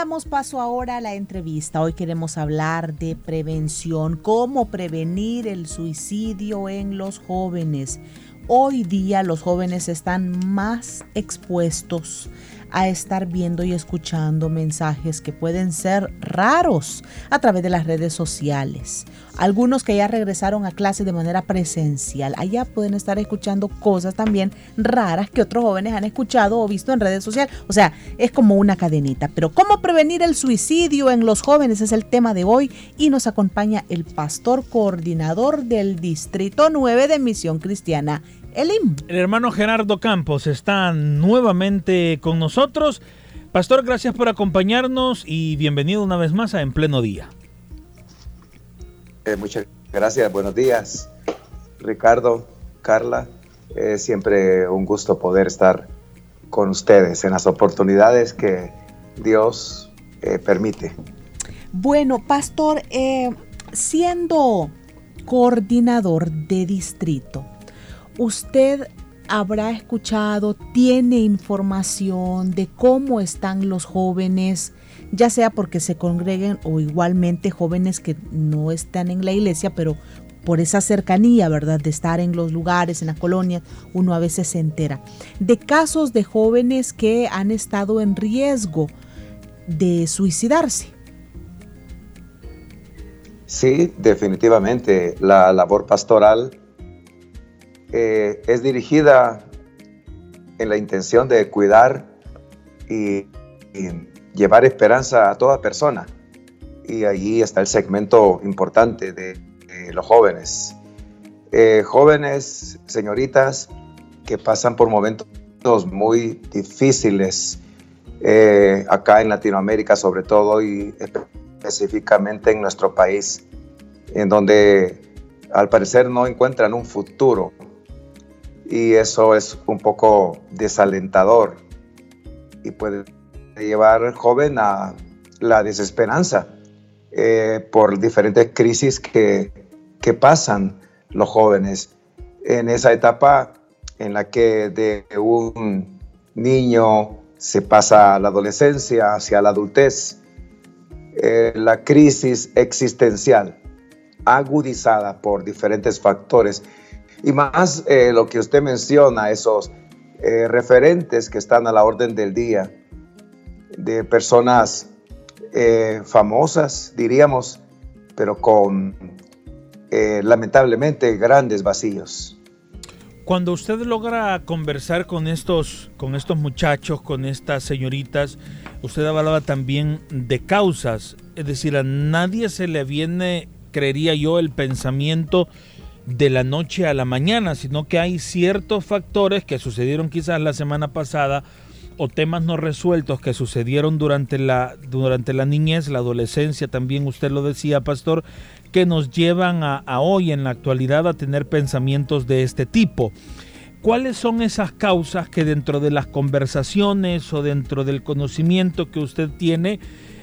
Damos paso ahora a la entrevista. Hoy queremos hablar de prevención, cómo prevenir el suicidio en los jóvenes. Hoy día los jóvenes están más expuestos a estar viendo y escuchando mensajes que pueden ser raros a través de las redes sociales. Algunos que ya regresaron a clase de manera presencial, allá pueden estar escuchando cosas también raras que otros jóvenes han escuchado o visto en redes sociales. O sea, es como una cadenita. Pero ¿cómo prevenir el suicidio en los jóvenes? Es el tema de hoy y nos acompaña el pastor coordinador del Distrito 9 de Misión Cristiana el hermano Gerardo Campos está nuevamente con nosotros. Pastor, gracias por acompañarnos y bienvenido una vez más a En Pleno Día. Eh, muchas gracias, buenos días. Ricardo, Carla, es siempre un gusto poder estar con ustedes en las oportunidades que Dios eh, permite. Bueno, pastor, eh, siendo coordinador de distrito, usted habrá escuchado, tiene información de cómo están los jóvenes, ya sea porque se congreguen o igualmente jóvenes que no están en la iglesia, pero por esa cercanía, ¿verdad? De estar en los lugares, en las colonias, uno a veces se entera. De casos de jóvenes que han estado en riesgo de suicidarse. Sí, definitivamente. La labor pastoral eh, es dirigida en la intención de cuidar y, llevar esperanza a toda persona. Y allí está el segmento importante de, los jóvenes. Eh, jóvenes, señoritas, que pasan por momentos muy difíciles eh, acá en Latinoamérica sobre todo y específicamente en nuestro país, en donde al parecer no encuentran un futuro y eso es un poco desalentador y puede llevar joven a la desesperanza eh, por diferentes crisis que, que pasan los jóvenes. En esa etapa en la que de un niño se pasa a la adolescencia, hacia la adultez, eh, la crisis existencial agudizada por diferentes factores y más eh, lo que usted menciona, esos eh, referentes que están a la orden del día, de personas eh, famosas, diríamos, pero con lamentablemente grandes vacíos. Cuando usted logra conversar con estos, con estos muchachos, con estas señoritas, usted hablaba también de causas, es decir, a nadie se le viene, creería yo, el pensamiento de la noche a la mañana, sino que hay ciertos factores que sucedieron quizás la semana pasada o temas no resueltos que sucedieron durante la, durante la niñez, la adolescencia, también usted lo decía, pastor, que nos llevan a, hoy en la actualidad a tener pensamientos de este tipo. ¿Cuáles son esas causas que dentro de las conversaciones o dentro del conocimiento que usted tiene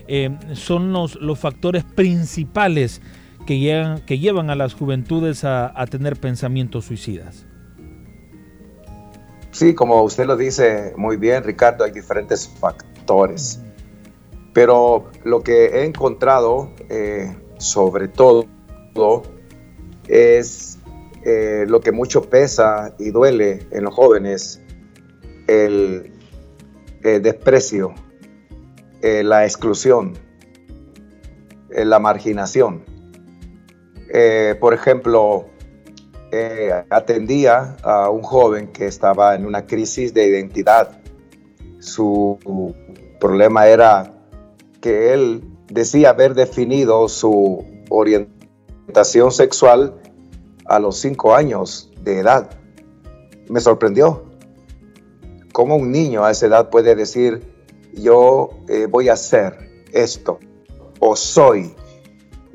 eh, son los, los factores principales que, que llevan a las juventudes a, tener pensamientos suicidas. Sí, como usted lo dice muy bien, Ricardo, hay diferentes factores. Pero lo que he encontrado, eh, sobre todo, es eh, lo que mucho pesa y duele en los jóvenes, el, desprecio, eh, la exclusión, la marginación. Por ejemplo, atendía a un joven que estaba en una crisis de identidad. Su problema era que él decía haber definido su orientación sexual a los cinco años de edad. Me sorprendió cómo un niño a esa edad puede decir, yo eh, voy a hacer esto o soy,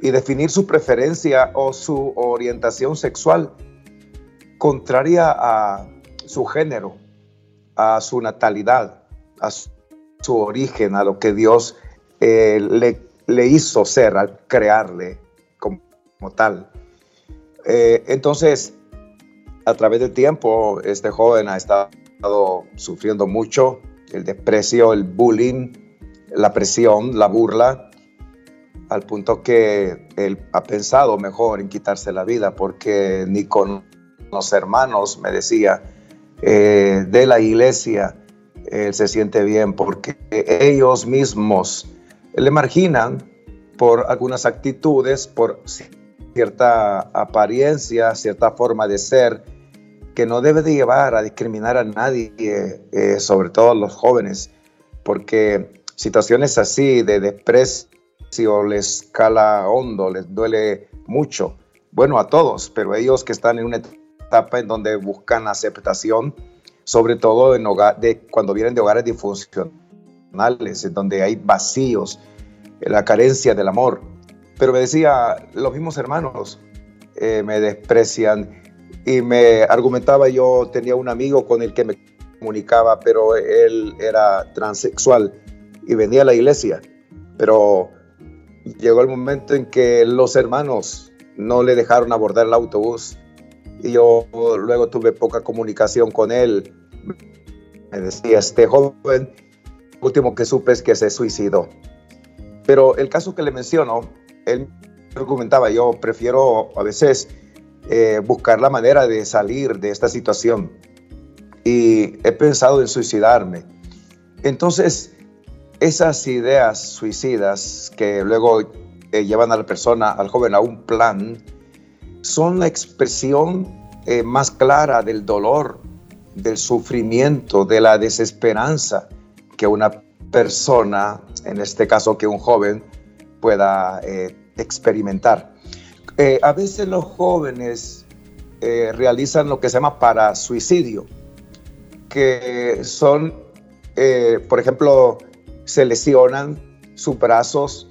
y definir su preferencia o su orientación sexual contraria a su género, a su natalidad, a su origen, a lo que Dios eh, le, hizo ser al crearle como, tal. Eh, entonces, a través del tiempo, este joven ha estado sufriendo mucho el desprecio, el bullying, la presión, la burla, al punto que él ha pensado mejor en quitarse la vida porque ni con los hermanos, me decía, eh, de la iglesia, él se siente bien porque ellos mismos le marginan por algunas actitudes, por cierta apariencia, cierta forma de ser, que no debe de llevar a discriminar a nadie, eh, sobre todo a los jóvenes, porque situaciones así de desprecio les cala hondo, les duele mucho. Bueno, a todos, pero ellos que están en una en donde buscan aceptación, sobre todo en hogar, de, cuando vienen de hogares disfuncionales, en donde hay vacíos, la carencia del amor. Pero me decía, los mismos hermanos eh, me desprecian y me argumentaba, yo tenía un amigo con el que me comunicaba, pero él era transexual y venía a la iglesia, pero llegó el momento en que los hermanos no le dejaron abordar el autobús y yo luego tuve poca comunicación con él. Me decía, este joven, último que supe es que se suicidó. Pero el caso que le menciono, él argumentaba, yo prefiero a veces eh, buscar la manera de salir de esta situación y he pensado en suicidarme. Entonces, esas ideas suicidas que luego eh, llevan a la persona, al joven, a un plan, son la expresión eh, más clara del dolor, del sufrimiento, de la desesperanza que una persona, en este caso que un joven, pueda experimentar. Eh, a veces los jóvenes eh, realizan lo que se llama para suicidio, que son, eh, por ejemplo, se lesionan sus brazos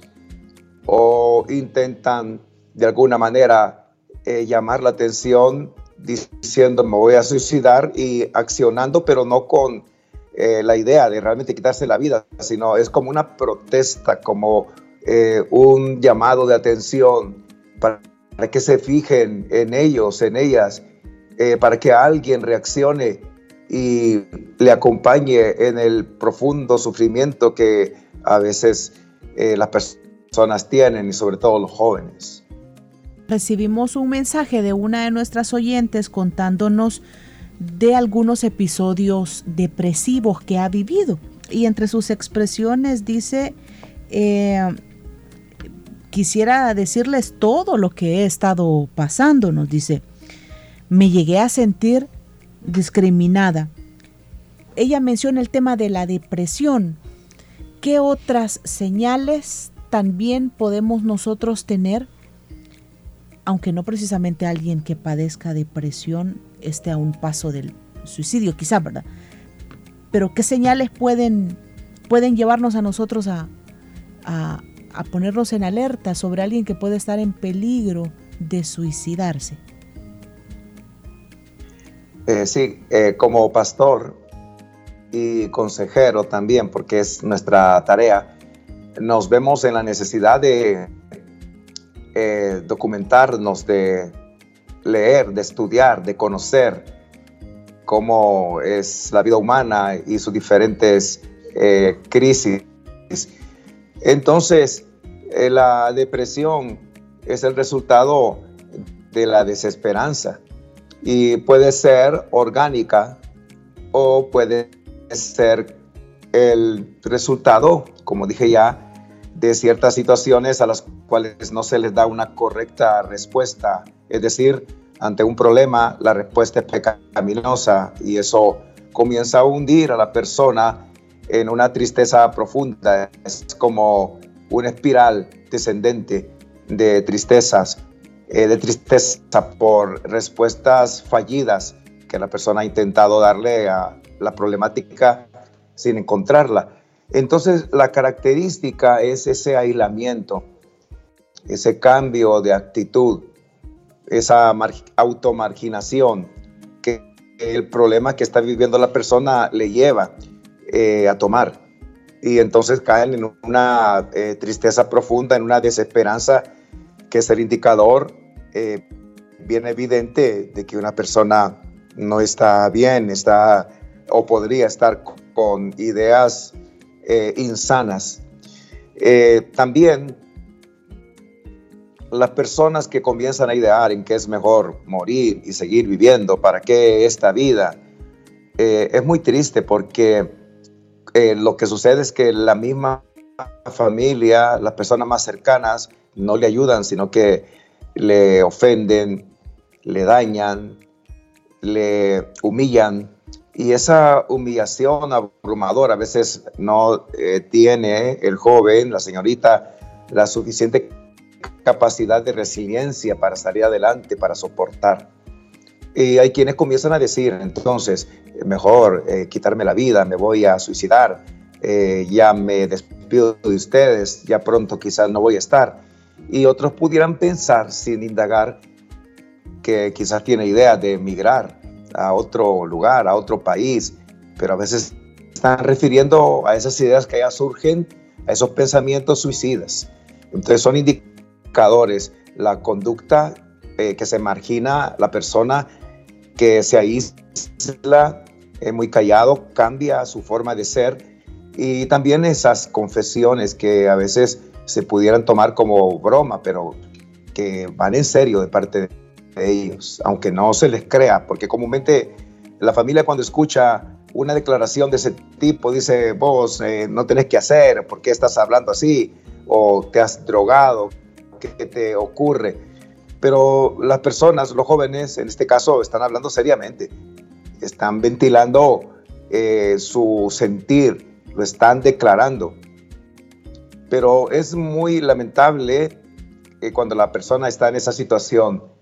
o intentan de alguna manera llamar la atención diciendo me voy a suicidar y accionando, pero no con la idea de realmente quitarse la vida, sino es como una protesta, como un llamado de atención para que se fijen en ellos, en ellas, eh, para que alguien reaccione y le acompañe en el profundo sufrimiento que a veces eh, las personas tienen y sobre todo los jóvenes. Recibimos un mensaje de una de nuestras oyentes contándonos de algunos episodios depresivos que ha vivido y entre sus expresiones dice, eh, quisiera decirles todo lo que he estado pasando, nos dice. Me llegué a sentir discriminada. Ella menciona el tema de la depresión. ¿Qué otras señales también podemos nosotros tener? Aunque no precisamente alguien que padezca depresión esté a un paso del suicidio, quizá, ¿verdad? Pero ¿qué señales pueden, pueden llevarnos a nosotros a, a, ponernos en alerta sobre alguien que puede estar en peligro de suicidarse. Eh, sí, eh, como pastor y consejero también, porque es nuestra tarea, nos vemos en la necesidad de eh, documentarnos, de leer, de estudiar, de conocer cómo es la vida humana y sus diferentes crisis. Entonces, eh, la depresión es el resultado de la desesperanza y puede ser orgánica o puede ser el resultado, como dije ya, de ciertas situaciones a las cuales no se les da una correcta respuesta. Es decir, ante un problema, la respuesta es pecaminosa y eso comienza a hundir a la persona en una tristeza profunda. Es como una espiral descendente de tristezas, eh, de tristeza por respuestas fallidas que la persona ha intentado darle a la problemática sin encontrarla. Entonces, la característica es ese aislamiento, ese cambio de actitud, esa automarginación que el problema que está viviendo la persona le lleva eh, a tomar. Y entonces caen en una eh, tristeza profunda, en una desesperanza, que es el indicador eh, bien evidente de que una persona no está bien, está o podría estar con ideas eh, insanas. También las personas que comienzan a idear en que es mejor morir y seguir viviendo, para qué esta vida, eh, es muy triste porque lo que sucede es que la misma familia, las personas más cercanas, no le ayudan, sino que le ofenden, le dañan, le humillan, y esa humillación abrumadora a veces no eh, tiene el joven, la señorita, la suficiente capacidad de resiliencia para salir adelante, para soportar. Y hay quienes comienzan a decir, entonces, mejor eh, quitarme la vida, me voy a suicidar, eh, ya me despido de ustedes, ya pronto quizás no voy a estar. Y otros pudieran pensar, sin indagar, que quizás tiene idea de emigrar a otro lugar, a otro país, pero a veces están refiriendo a esas ideas que ya surgen, a esos pensamientos suicidas. Entonces son indicadores, la conducta eh, que se margina, la persona que se aísla, eh, muy callado, cambia su forma de ser y también esas confesiones que a veces se pudieran tomar como broma, pero que van en serio de parte de ellos, aunque no se les crea, porque comúnmente la familia cuando escucha una declaración de ese tipo dice, vos eh, no tenés que hacer, ¿por qué estás hablando así? O te has drogado, ¿qué te ocurre? Pero las personas, los jóvenes en este caso, están hablando seriamente, están ventilando eh, su sentir, lo están declarando. Pero es muy lamentable que cuando la persona está en esa situación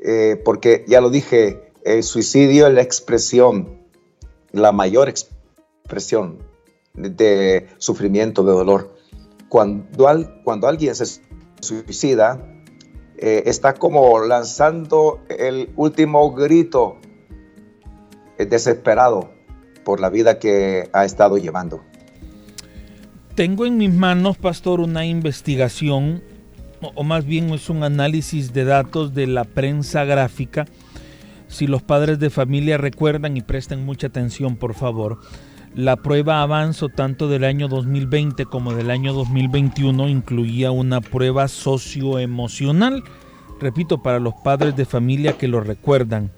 eh, porque ya lo dije, el suicidio es la expresión, la mayor expresión de, sufrimiento, de dolor. Cuando, cuando alguien se suicida, eh, está como lanzando el último grito eh, desesperado por la vida que ha estado llevando. Tengo en mis manos, pastor, una investigación o más bien es un análisis de datos de la prensa gráfica. Si los padres de familia recuerdan y presten mucha atención, por favor, la prueba Avanzo tanto del año 2020 como del año 2021 incluía una prueba socioemocional, repito, para los padres de familia que lo recuerdan.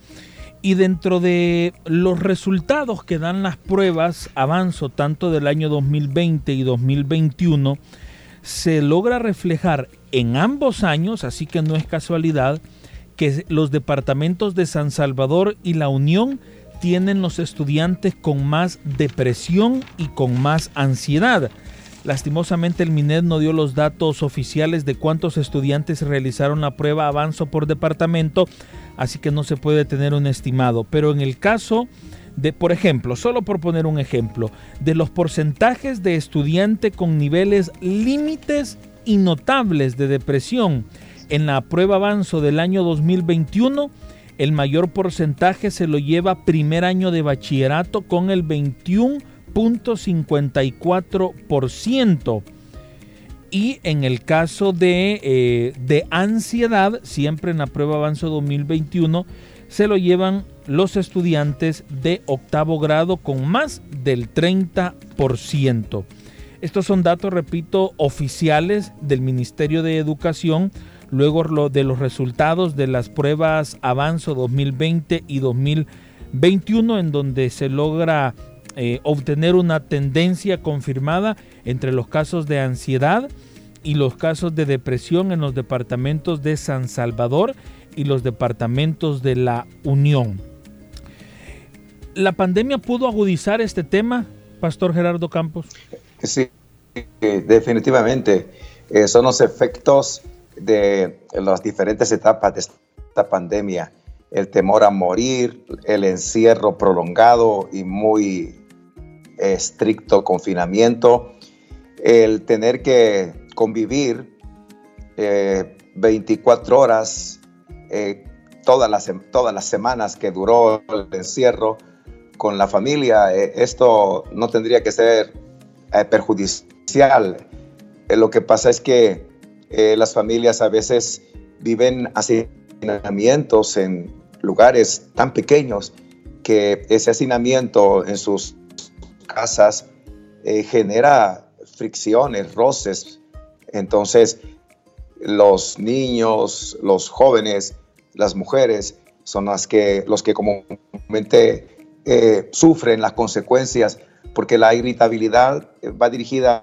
Y dentro de los resultados que dan las pruebas Avanzo tanto del año 2020 y 2021, se logra reflejar en ambos años, así que no es casualidad, que los departamentos de San Salvador y La Unión tienen los estudiantes con más depresión y con más ansiedad. Lastimosamente el MINED no dio los datos oficiales de cuántos estudiantes realizaron la prueba avanzo por departamento, así que no se puede tener un estimado. Pero en el caso de, por ejemplo, solo por poner un ejemplo, de los porcentajes de estudiante con niveles límites y notables de depresión en la prueba avanzo del año 2021, el mayor porcentaje se lo lleva primer año de bachillerato con el 21.54%. Y en el caso de, eh, de ansiedad, siempre en la prueba avanzo 2021, se lo llevan los estudiantes de octavo grado con más del 30%. Estos son datos, repito, oficiales del Ministerio de Educación, luego lo de los resultados de las pruebas Avanzo 2020 y 2021, en donde se logra eh, obtener una tendencia confirmada entre los casos de ansiedad y los casos de depresión en los departamentos de San Salvador y los departamentos de la Unión. ¿La pandemia pudo agudizar este tema, Pastor Gerardo Campos? Sí, definitivamente. Eh, son los efectos de las diferentes etapas de esta pandemia. el temor a morir, el encierro prolongado y muy estricto confinamiento, el tener que convivir 24 eh, horas eh, todas, las, todas las semanas que duró el encierro con la familia, eh, esto no tendría que ser perjudicial. lo que pasa es que las familias a veces viven hacinamientos en lugares tan pequeños que ese hacinamiento en sus casas genera fricciones, roces. Entonces, los niños, los jóvenes, las mujeres son las que, los que comúnmente eh, sufren las consecuencias porque la irritabilidad va dirigida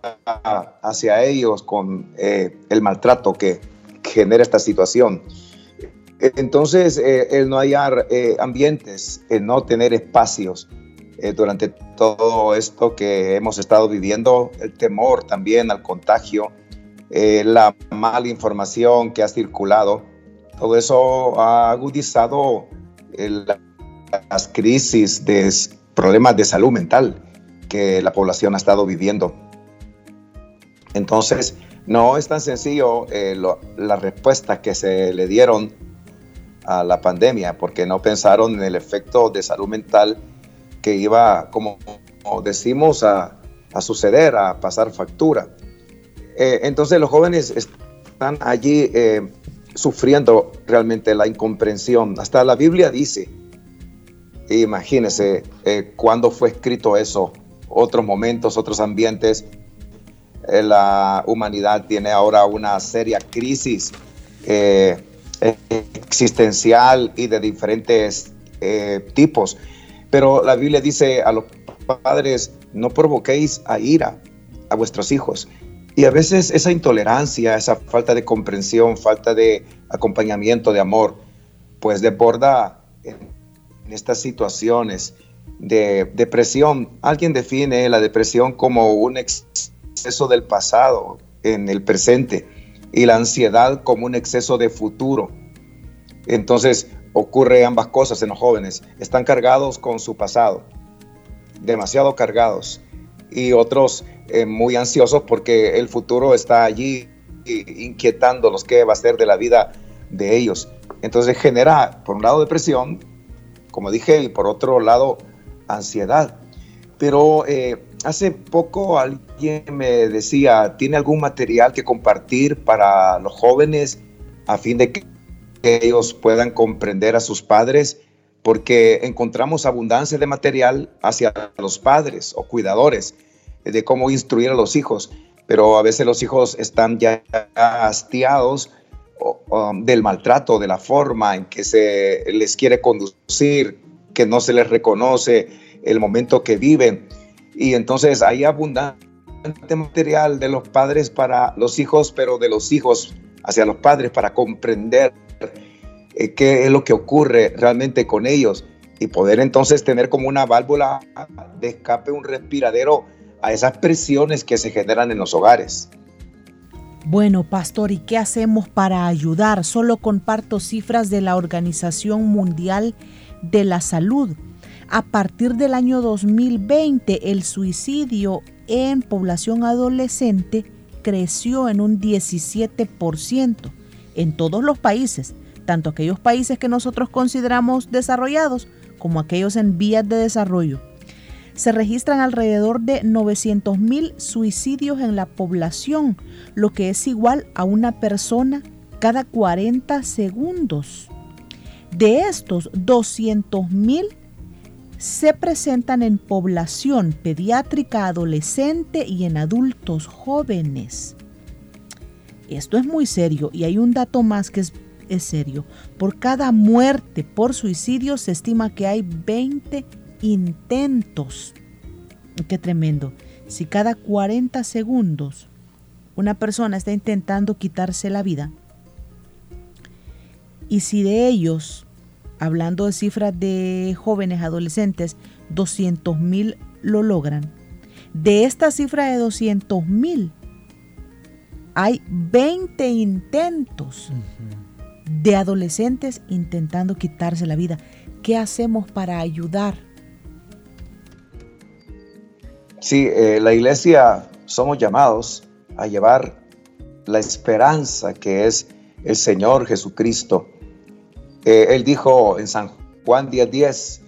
hacia ellos con eh, el maltrato que genera esta situación. Entonces, eh, el no hallar ambientes, el no tener espacios durante todo esto que hemos estado viviendo, el temor también al contagio, eh, la mala información que ha circulado, todo eso ha agudizado las crisis de problemas de salud mental que la población ha estado viviendo. Entonces, no es tan sencillo eh, la respuesta que se le dieron a la pandemia, porque no pensaron en el efecto de salud mental que iba, como, decimos, a, a suceder, a pasar factura. Eh, entonces los jóvenes están allí eh, sufriendo realmente la incomprensión. Hasta la Biblia dice, imagínense eh, cuándo fue escrito eso, otros momentos, otros ambientes. la humanidad tiene ahora una seria crisis existencial y de diferentes tipos. Pero la Biblia dice a los padres, no provoquéis a ira a vuestros hijos, y a veces esa intolerancia, esa falta de comprensión, falta de acompañamiento, de amor, pues desborda en, estas situaciones de depresión. Alguien define la depresión como un exceso del pasado en el presente y la ansiedad como un exceso de futuro. Entonces ocurre ambas cosas en los jóvenes. Están cargados con su pasado, demasiado cargados. Y otros eh, muy ansiosos porque el futuro está allí inquietándolos qué va a ser de la vida de ellos. Entonces genera, por un lado, depresión, como dije, y por otro lado, ansiedad. Pero eh, hace poco alguien me decía, ¿tiene algún material que compartir para los jóvenes a fin de que ellos puedan comprender a sus padres? Porque encontramos abundancia de material hacia los padres o cuidadores de cómo instruir a los hijos, pero a veces los hijos están ya hastiados del maltrato, de la forma en que se les quiere conducir, que no se les reconoce el momento que viven. Y entonces hay abundante material de los padres para los hijos, pero de los hijos hacia los padres para comprender eh, qué es lo que ocurre realmente con ellos y poder entonces tener como una válvula de escape, un respiradero a esas presiones que se generan en los hogares. Bueno, pastor, ¿y qué hacemos para ayudar? Solo comparto cifras de la Organización Mundial de la Salud. A partir del año 2020, el suicidio en población adolescente creció en un 17% en todos los países, tanto aquellos países que nosotros consideramos desarrollados como aquellos en vías de desarrollo se registran alrededor de 900.000 suicidios en la población, lo que es igual a una persona cada 40 segundos. De estos, 200.000 se presentan en población pediátrica adolescente y en adultos jóvenes. Esto es muy serio y hay un dato más que es, es serio. Por cada muerte por suicidio se estima que hay 20 intentos. Qué tremendo. Si cada 40 segundos una persona está intentando quitarse la vida, y si de ellos, hablando de cifras de jóvenes adolescentes, 200 mil lo logran, de esta cifra de 200 mil, hay 20 intentos de adolescentes intentando quitarse la vida. ¿Qué hacemos para ayudar? Sí, eh, la iglesia somos llamados a llevar la esperanza que es el Señor Jesucristo. Eh, él dijo en San Juan 10:10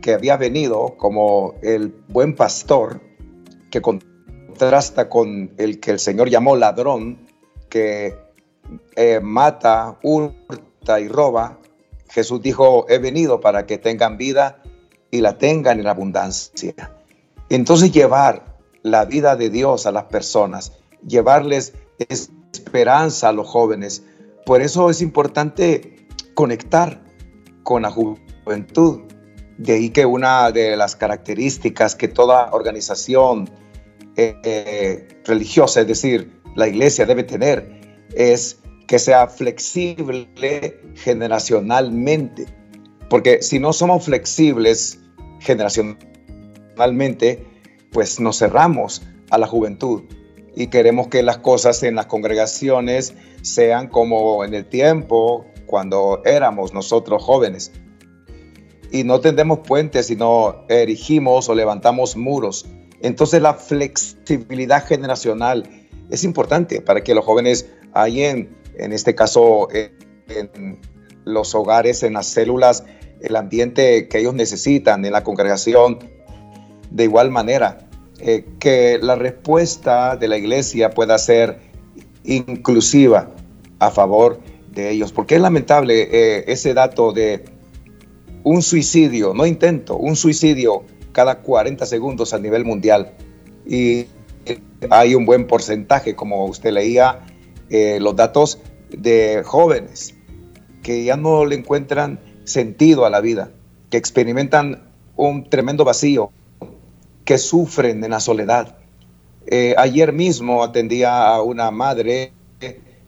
que había venido como el buen pastor que contrasta con el que el Señor llamó ladrón, que eh, mata, hurta y roba. Jesús dijo, he venido para que tengan vida y la tengan en abundancia. Entonces llevar la vida de Dios a las personas, llevarles esperanza a los jóvenes. Por eso es importante conectar con la juventud. De ahí que una de las características que toda organización eh, eh, religiosa, es decir, la iglesia debe tener, es que sea flexible generacionalmente. Porque si no somos flexibles generacionalmente, pues nos cerramos a la juventud y queremos que las cosas en las congregaciones sean como en el tiempo cuando éramos nosotros jóvenes. Y no tendemos puentes, sino erigimos o levantamos muros. Entonces la flexibilidad generacional es importante para que los jóvenes hayan, en este caso, en los hogares, en las células, el ambiente que ellos necesitan en la congregación. De igual manera, eh, que la respuesta de la iglesia pueda ser inclusiva a favor de ellos. Porque es lamentable eh, ese dato de un suicidio, no intento, un suicidio cada 40 segundos a nivel mundial. Y hay un buen porcentaje, como usted leía, eh, los datos de jóvenes que ya no le encuentran sentido a la vida, que experimentan un tremendo vacío, que sufren en la soledad. Eh, ayer mismo atendía a una madre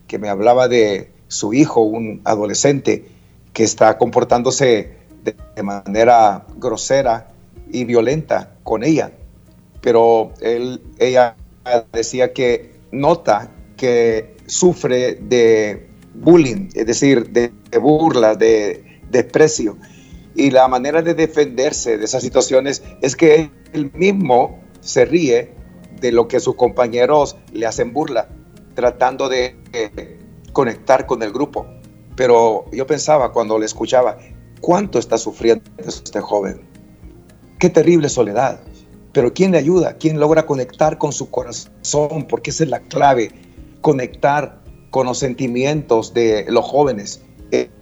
que me hablaba de su hijo, un adolescente, que está comportándose de, manera grosera y violenta con ella. Pero él, ella decía que nota que sufre de bullying, es decir, de, burla, de desprecio. Y la manera de defenderse de esas situaciones es que él mismo se ríe de lo que sus compañeros le hacen burla, tratando de conectar con el grupo. Pero yo pensaba cuando le escuchaba, ¿cuánto está sufriendo este joven? Qué terrible soledad. Pero ¿quién le ayuda? ¿Quién logra conectar con su corazón? Porque esa es la clave, conectar con los sentimientos de los jóvenes,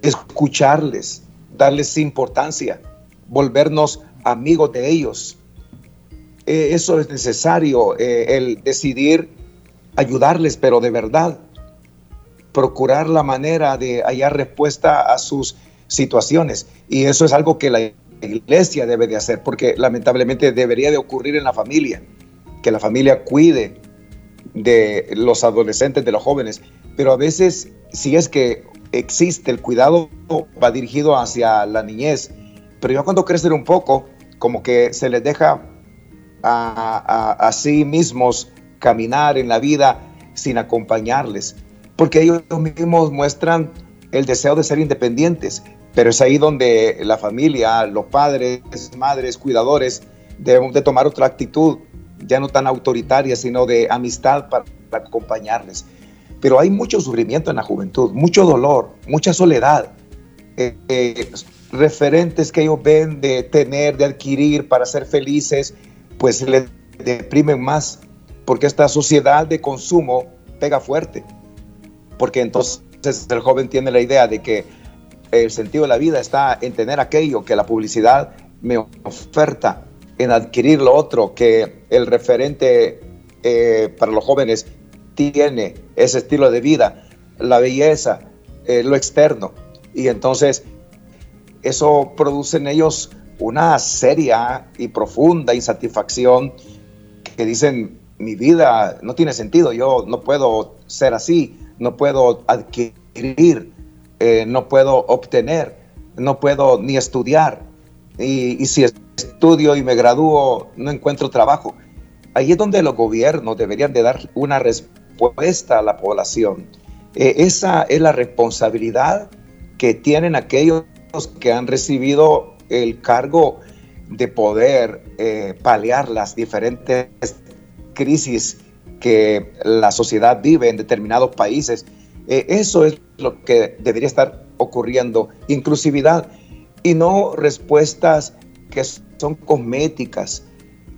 escucharles, darles importancia, volvernos amigos de ellos. Eh, eso es necesario, eh, el decidir ayudarles, pero de verdad, procurar la manera de hallar respuesta a sus situaciones. Y eso es algo que la iglesia debe de hacer, porque lamentablemente debería de ocurrir en la familia, que la familia cuide de los adolescentes, de los jóvenes, pero a veces si es que existe el cuidado va dirigido hacia la niñez, pero ya cuando crecen un poco, como que se les deja a, a, sí mismos caminar en la vida sin acompañarles, porque ellos mismos muestran el deseo de ser independientes, pero es ahí donde la familia, los padres, madres, cuidadores, debemos de tomar otra actitud, ya no tan autoritaria, sino de amistad para, acompañarles. Pero hay mucho sufrimiento en la juventud, mucho dolor, mucha soledad, eh, eh, referentes que ellos ven de tener, de adquirir para ser felices, pues les deprimen más, porque esta sociedad de consumo pega fuerte, porque entonces el joven tiene la idea de que el sentido de la vida está en tener aquello que la publicidad me oferta, en adquirir lo otro que el referente eh, para los jóvenes tiene, ese estilo de vida, la belleza, eh, lo externo. Y entonces eso produce en ellos una seria y profunda insatisfacción que dicen, mi vida no tiene sentido, yo no puedo ser así, no puedo adquirir eh, no puedo obtener, no puedo ni estudiar. Y, si estudio y me gradúo, no encuentro trabajo. Ahí es donde los gobiernos deberían de dar una respuesta a la población. Eh, esa es la responsabilidad que tienen aquellos que han recibido el cargo de poder eh, paliar las diferentes crisis que la sociedad vive en determinados países. Eh, eso es lo que debería estar ocurriendo, inclusividad y no respuestas que son cosméticas,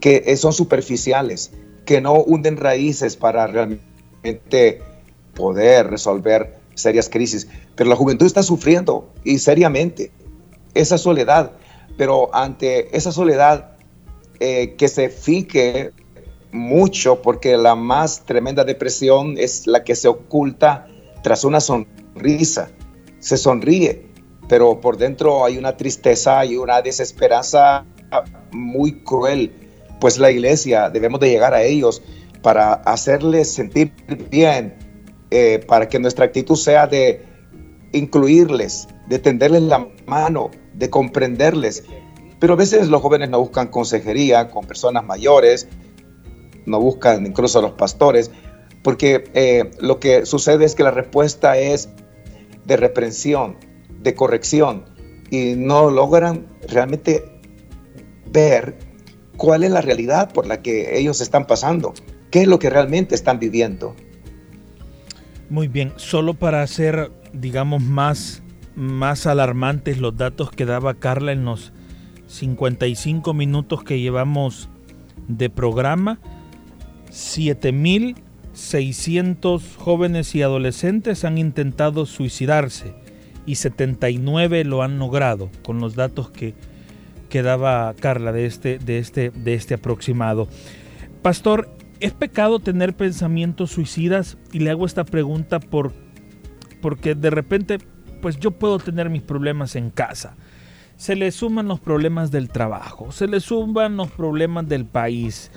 que eh, son superficiales, que no hunden raíces para realmente poder resolver serias crisis. Pero la juventud está sufriendo y seriamente esa soledad. Pero ante esa soledad eh, que se fique mucho, porque la más tremenda depresión es la que se oculta tras una sonrisa. Se sonríe, pero por dentro hay una tristeza y una desesperanza muy cruel. Pues la iglesia debemos de llegar a ellos para hacerles sentir bien, eh, para que nuestra actitud sea de incluirles, de tenderles la mano, de comprenderles. Pero a veces los jóvenes no buscan consejería con personas mayores, no buscan incluso a los pastores, porque eh, lo que sucede es que la respuesta es de reprensión, de corrección, y no logran realmente ver cuál es la realidad por la que ellos están pasando, qué es lo que realmente están viviendo. Muy bien, solo para hacer, digamos, más, más alarmantes los datos que daba Carla en los 55 minutos que llevamos de programa, 7.600 jóvenes y adolescentes han intentado suicidarse y 79 lo han logrado, con los datos que, que daba Carla de este, de, este, de este aproximado. Pastor, ¿Es pecado tener pensamientos suicidas? Y le hago esta pregunta por, porque de repente, pues yo puedo tener mis problemas en casa. Se le suman los problemas del trabajo, se le suman los problemas del país,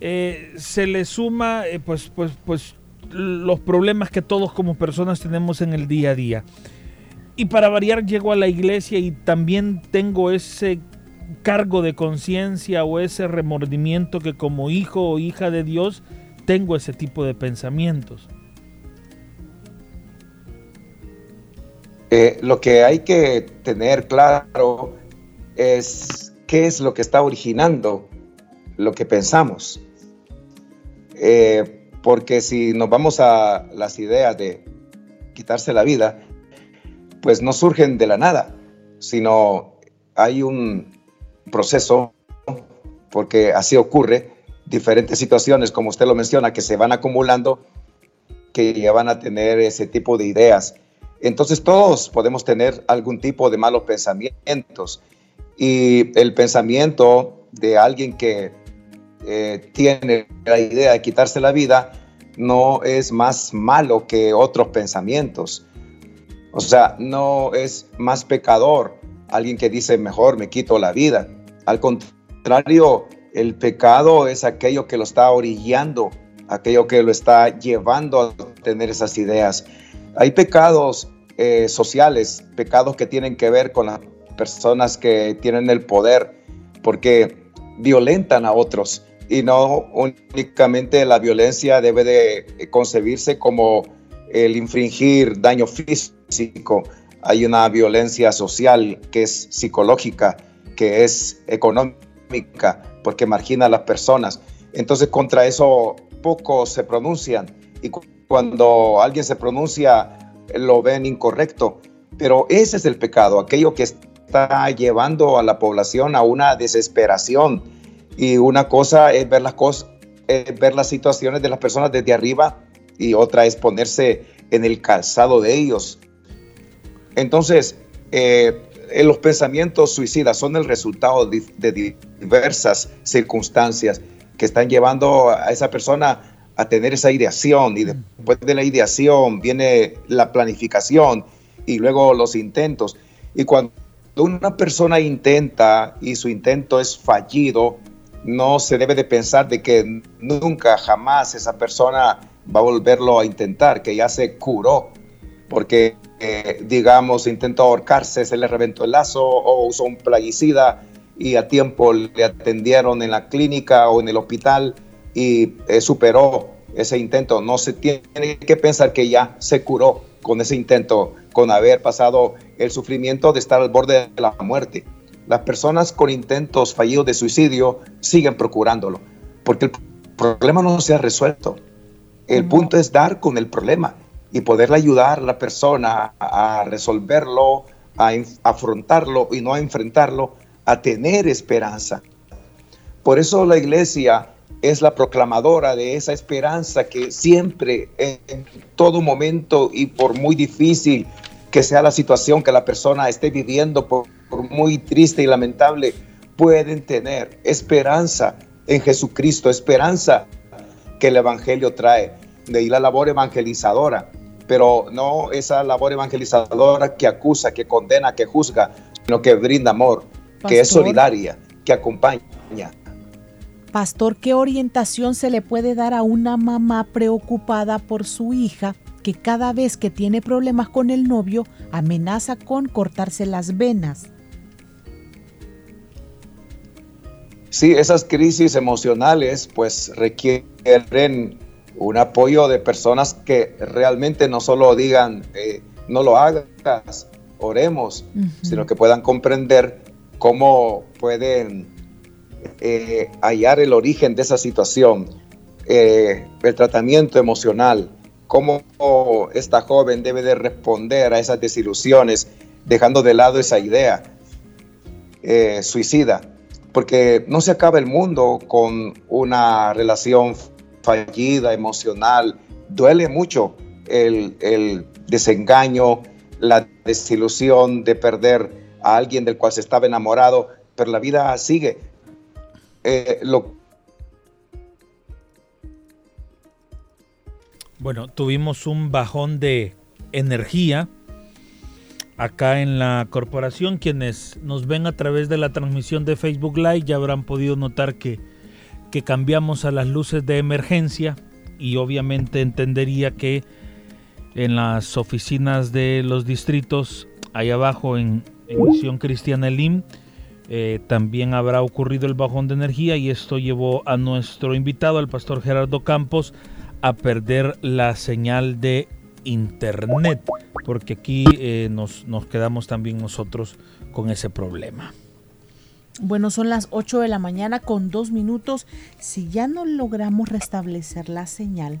eh, se le suma eh, pues, pues, pues los problemas que todos como personas tenemos en el día a día. Y para variar llego a la iglesia y también tengo ese cargo de conciencia o ese remordimiento que como hijo o hija de Dios tengo ese tipo de pensamientos. Eh, lo que hay que tener claro es qué es lo que está originando lo que pensamos. Eh, porque si nos vamos a las ideas de quitarse la vida, pues no surgen de la nada, sino hay un, proceso, porque así ocurre, diferentes situaciones, como usted lo menciona, que se van acumulando, que ya a tener ese tipo de ideas. Entonces todos podemos tener algún tipo de malos pensamientos y el pensamiento de alguien que eh, tiene la idea de quitarse la vida no es más malo que otros pensamientos. O sea, no es más pecador alguien que dice mejor me quito la vida. Al contrario, el pecado es aquello que lo está orillando, aquello que lo está llevando a tener esas ideas. Hay pecados eh, sociales, pecados que tienen que ver con las personas que tienen el poder, porque violentan a otros y no únicamente la violencia debe de concebirse como el infringir daño físico, hay una violencia social que es psicológica, que es económica, porque margina a las personas. Entonces contra eso pocos se pronuncian y cuando alguien se pronuncia lo ven incorrecto. Pero ese es el pecado, aquello que está llevando a la población a una desesperación. Y una cosa es ver las cosas, ver las situaciones de las personas desde arriba y otra es ponerse en el calzado de ellos entonces, eh, los pensamientos suicidas son el resultado de, diversas circunstancias que están llevando a esa persona a tener esa ideación y después de la ideación viene la planificación y luego los intentos. Y cuando una persona intenta y su intento es fallido, no se debe de pensar de que nunca, jamás esa persona va a volverlo a intentar, que ya se curó, porque digamos, intentó ahorcarse, se le reventó el lazo o usó un plaguicida y a tiempo le atendieron en la clínica o en el hospital y eh, superó ese intento. No se tiene que pensar que ya se curó con ese intento, con haber pasado el sufrimiento de estar al borde de la muerte. Las personas con intentos fallidos de suicidio siguen procurándolo, porque el problema no se ha resuelto. El punto es dar con el problema y poderle ayudar a la persona a resolverlo, a afrontarlo y no a enfrentarlo, a tener esperanza. Por eso la iglesia es la proclamadora de esa esperanza que siempre, en todo momento y por muy difícil que sea la situación que la persona esté viviendo, por, muy triste y lamentable, pueden tener esperanza en Jesucristo, esperanza que el Evangelio trae, de ahí la labor evangelizadora, pero no esa labor evangelizadora que acusa, que condena, que juzga, sino que brinda amor, que es solidaria, que acompaña. Pastor, ¿qué orientación se le puede dar a una mamá preocupada por su hija que cada vez que tiene problemas con el novio amenaza con cortarse las venas? Sí, esas crisis emocionales pues requieren un apoyo de personas que realmente no solo digan, eh, no lo hagas, oremos, sino que puedan comprender cómo pueden eh, hallar el origen de esa situación, eh, el tratamiento emocional, cómo esta joven debe de responder a esas desilusiones, dejando de lado esa idea suicida porque no se acaba el mundo con una relación fallida, emocional. Duele mucho el, desengaño, la desilusión de perder a alguien del cual se estaba enamorado, pero la vida sigue. Eh, bueno, tuvimos un bajón de energía acá en la corporación. Quienes nos ven a través de la transmisión de Facebook Live ya habrán podido notar que, que cambiamos a las luces de emergencia y obviamente entendería que en las oficinas de los distritos, ahí abajo en, Misión Cristiana Elim, eh, también habrá ocurrido el bajón de energía y esto llevó a nuestro invitado, al pastor Gerardo Campos, a perder la señal de internet, porque aquí eh, nos, nos quedamos también nosotros con ese problema. Bueno, son las 8 de la mañana con dos minutos. Si ya no logramos restablecer la señal,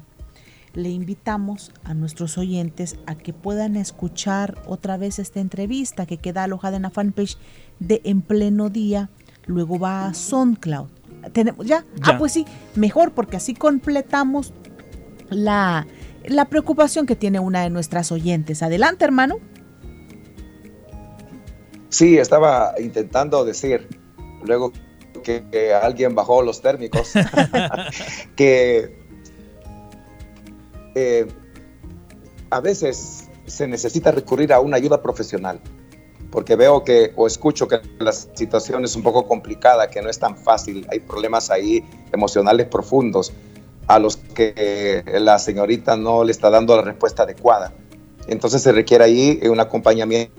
le invitamos a nuestros oyentes a que puedan escuchar otra vez esta entrevista que queda alojada en la fanpage de En Pleno Día. Luego va a SoundCloud. ¿Tenemos ya? ya? Ah, pues sí, mejor porque así completamos la, la preocupación que tiene una de nuestras oyentes. Adelante, hermano. Sí, estaba intentando decir, luego que, alguien bajó los térmicos, que eh, a veces se necesita recurrir a una ayuda profesional, porque veo que o escucho que la situación es un poco complicada, que no es tan fácil, hay problemas ahí emocionales profundos a los que la señorita no le está dando la respuesta adecuada. Entonces se requiere ahí un acompañamiento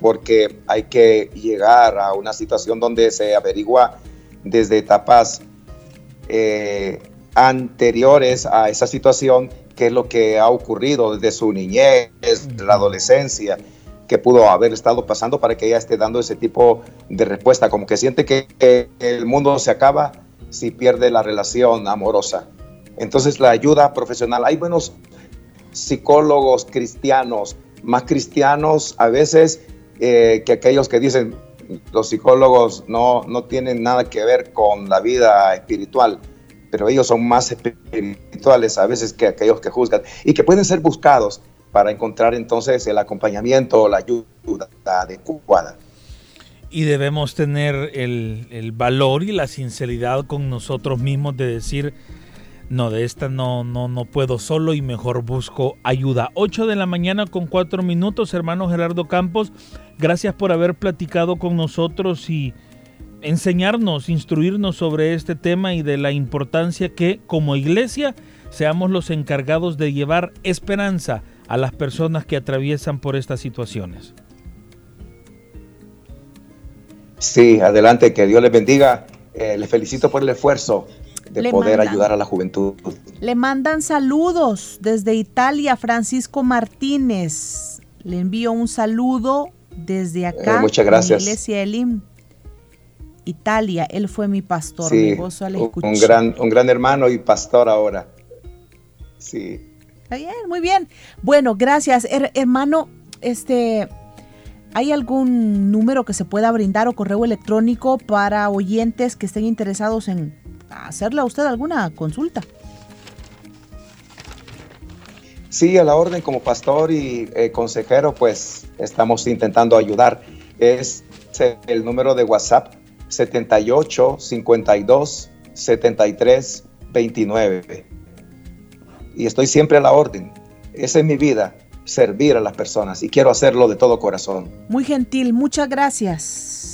porque hay que llegar a una situación donde se averigua desde etapas eh, anteriores a esa situación qué es lo que ha ocurrido desde su niñez, la adolescencia, que pudo haber estado pasando para que ella esté dando ese tipo de respuesta, como que siente que el mundo se acaba si pierde la relación amorosa. Entonces la ayuda profesional, hay buenos psicólogos cristianos, más cristianos a veces eh, que aquellos que dicen los psicólogos no, no tienen nada que ver con la vida espiritual, pero ellos son más espirituales a veces que aquellos que juzgan y que pueden ser buscados para encontrar entonces el acompañamiento o la ayuda adecuada y debemos tener el, el, valor y la sinceridad con nosotros mismos de decir, no, de esta no, no, no puedo solo y mejor busco ayuda. 8 de la mañana con 4 minutos, hermano Gerardo Campos, gracias por haber platicado con nosotros y enseñarnos, instruirnos sobre este tema y de la importancia que como iglesia seamos los encargados de llevar esperanza a las personas que atraviesan por estas situaciones. Sí, adelante, que Dios les bendiga. Eh, les felicito por el esfuerzo de poder ayudar a la juventud. Le mandan saludos desde Italia, Francisco Martínez. Le envío un saludo desde acá. Eh, muchas gracias. Iglesia Elim. Italia, él fue mi pastor, sí, un gran, un gran hermano y pastor ahora. Sí. Está bien, muy bien. Bueno, gracias, hermano. Este, ¿hay algún número que se pueda brindar o correo electrónico para oyentes que estén interesados en hacerle a usted alguna consulta? Sí, a la orden como pastor y eh, consejero, pues estamos intentando ayudar. Es el número de WhatsApp 78 52 73 29. Y estoy siempre a la orden. Esa es mi vida, servir a las personas y quiero hacerlo de todo corazón. Muy gentil, muchas gracias.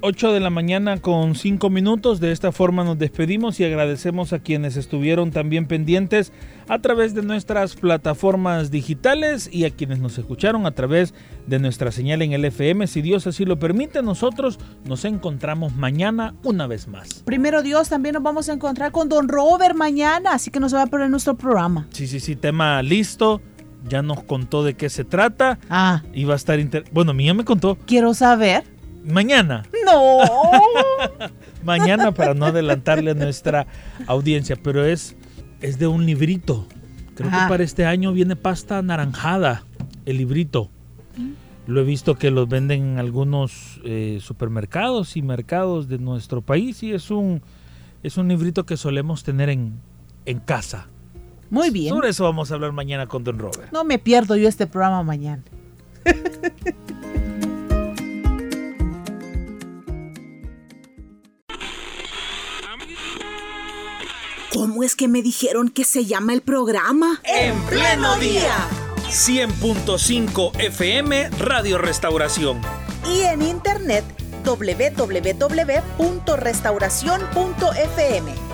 8 de la mañana con 5 minutos. De esta forma nos despedimos y agradecemos a quienes estuvieron también pendientes a través de nuestras plataformas digitales y a quienes nos escucharon a través de nuestra señal en el FM. Si Dios así lo permite, nosotros nos encontramos mañana una vez más. Primero Dios, también nos vamos a encontrar con Don Robert mañana, así que no se va a perder nuestro programa. Sí, sí, sí, tema listo ya nos contó de qué se trata. Ah. Y va a estar inter... Bueno, Mía me contó. Quiero saber. Mañana. No. Mañana para no adelantarle a nuestra audiencia, pero es, es de un librito. Creo que para este año viene pasta anaranjada, el librito. Lo he visto que los venden en algunos eh, supermercados y mercados de nuestro país y es un, es un librito que solemos tener en, en casa. Muy bien. Sobre eso vamos a hablar mañana con Don Robert. No me pierdo yo este programa mañana. ¿Cómo es que me dijeron que se llama el programa? En pleno día. 100.5 FM Radio Restauración. Y en internet www.restauración.fm.